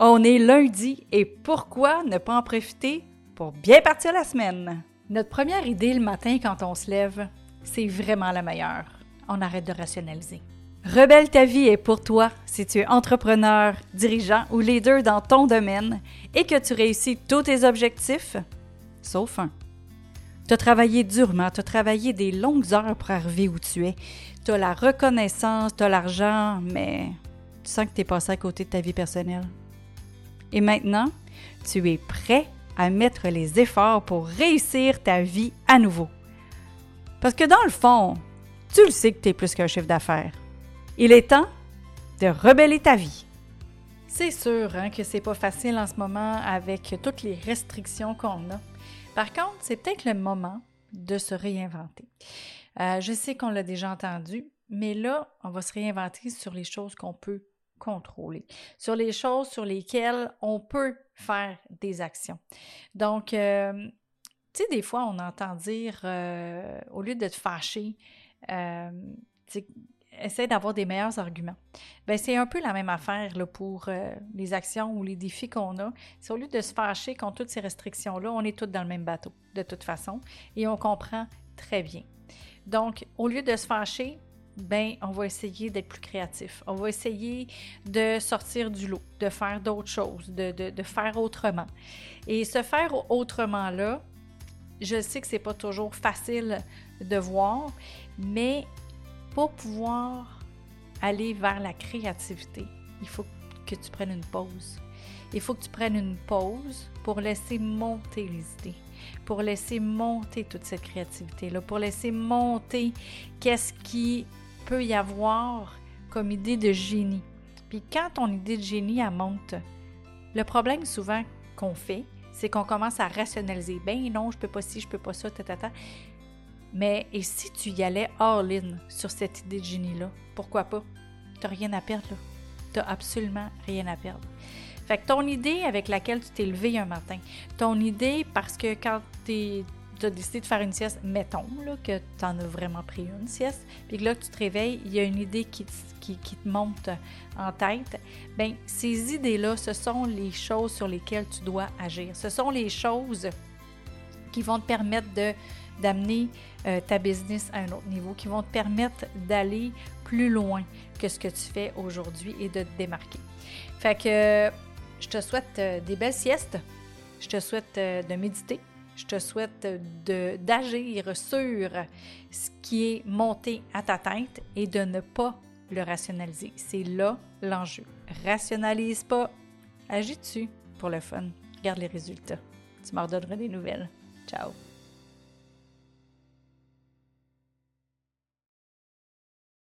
On est lundi et pourquoi ne pas en profiter pour bien partir la semaine? Notre première idée le matin quand on se lève, c'est vraiment la meilleure. On arrête de rationaliser. Rebelle ta vie est pour toi si tu es entrepreneur, dirigeant ou leader dans ton domaine et que tu réussis tous tes objectifs, sauf un. Tu as travaillé durement, tu as travaillé des longues heures pour arriver où tu es. Tu as la reconnaissance, tu as l'argent, mais tu sens que tu es passé à côté de ta vie personnelle. Et maintenant, tu es prêt à mettre les efforts pour réussir ta vie à nouveau. Parce que dans le fond, tu le sais que tu es plus qu'un chiffre d'affaires. Il est temps de rebeller ta vie. C'est sûr hein, que c'est pas facile en ce moment avec toutes les restrictions qu'on a. Par contre, c'est peut-être le moment de se réinventer. Euh, je sais qu'on l'a déjà entendu, mais là, on va se réinventer sur les choses qu'on peut contrôler, sur les choses sur lesquelles on peut faire des actions. Donc, euh, tu sais, des fois, on entend dire, euh, au lieu de te fâcher, euh, essaie d'avoir des meilleurs arguments. Bien, c'est un peu la même affaire là, pour les actions ou les défis qu'on a. C'est au lieu de se fâcher contre toutes ces restrictions-là, on est tous dans le même bateau, de toute façon, et on comprend très bien. Donc, au lieu de se fâcher, ben, on va essayer d'être plus créatif. On va essayer de sortir du lot, de faire d'autres choses, de, de, faire autrement. Et ce faire autrement-là, je sais que c'est pas toujours facile de voir, mais pour pouvoir aller vers la créativité, il faut que tu prennes une pause. Il faut que tu prennes une pause pour laisser monter les idées, pour laisser monter toute cette créativité-là, pour laisser monter qu'est-ce qui peut y avoir comme idée de génie. Puis quand ton idée de génie, elle monte, le problème souvent qu'on fait, c'est qu'on commence à rationaliser. Ben non, je peux pas ci, je peux pas ça, ta, ta. Mais et si tu y allais all-in sur cette idée de génie-là, pourquoi pas? T'as rien à perdre, là. T'as absolument rien à perdre. Fait que ton idée avec laquelle tu t'es levé un matin, ton idée parce que quand tu tu as décidé de faire une sieste, mettons que tu en as vraiment pris une sieste, puis que là, tu te réveilles, il y a une idée qui, te monte en tête, bien, ces idées-là, ce sont les choses sur lesquelles tu dois agir. Ce sont les choses qui vont te permettre de d'amener euh, ta business à un autre niveau, qui vont te permettre d'aller plus loin que ce que tu fais aujourd'hui et de te démarquer. Fait que je te souhaite euh, des belles siestes. Je te souhaite euh, de méditer je te souhaite d'agir sur ce qui est monté à ta tête et de ne pas le rationaliser. C'est là l'enjeu. Rationalise pas, agis dessus pour le fun. Regarde les résultats. Tu m'en donneras des nouvelles. Ciao!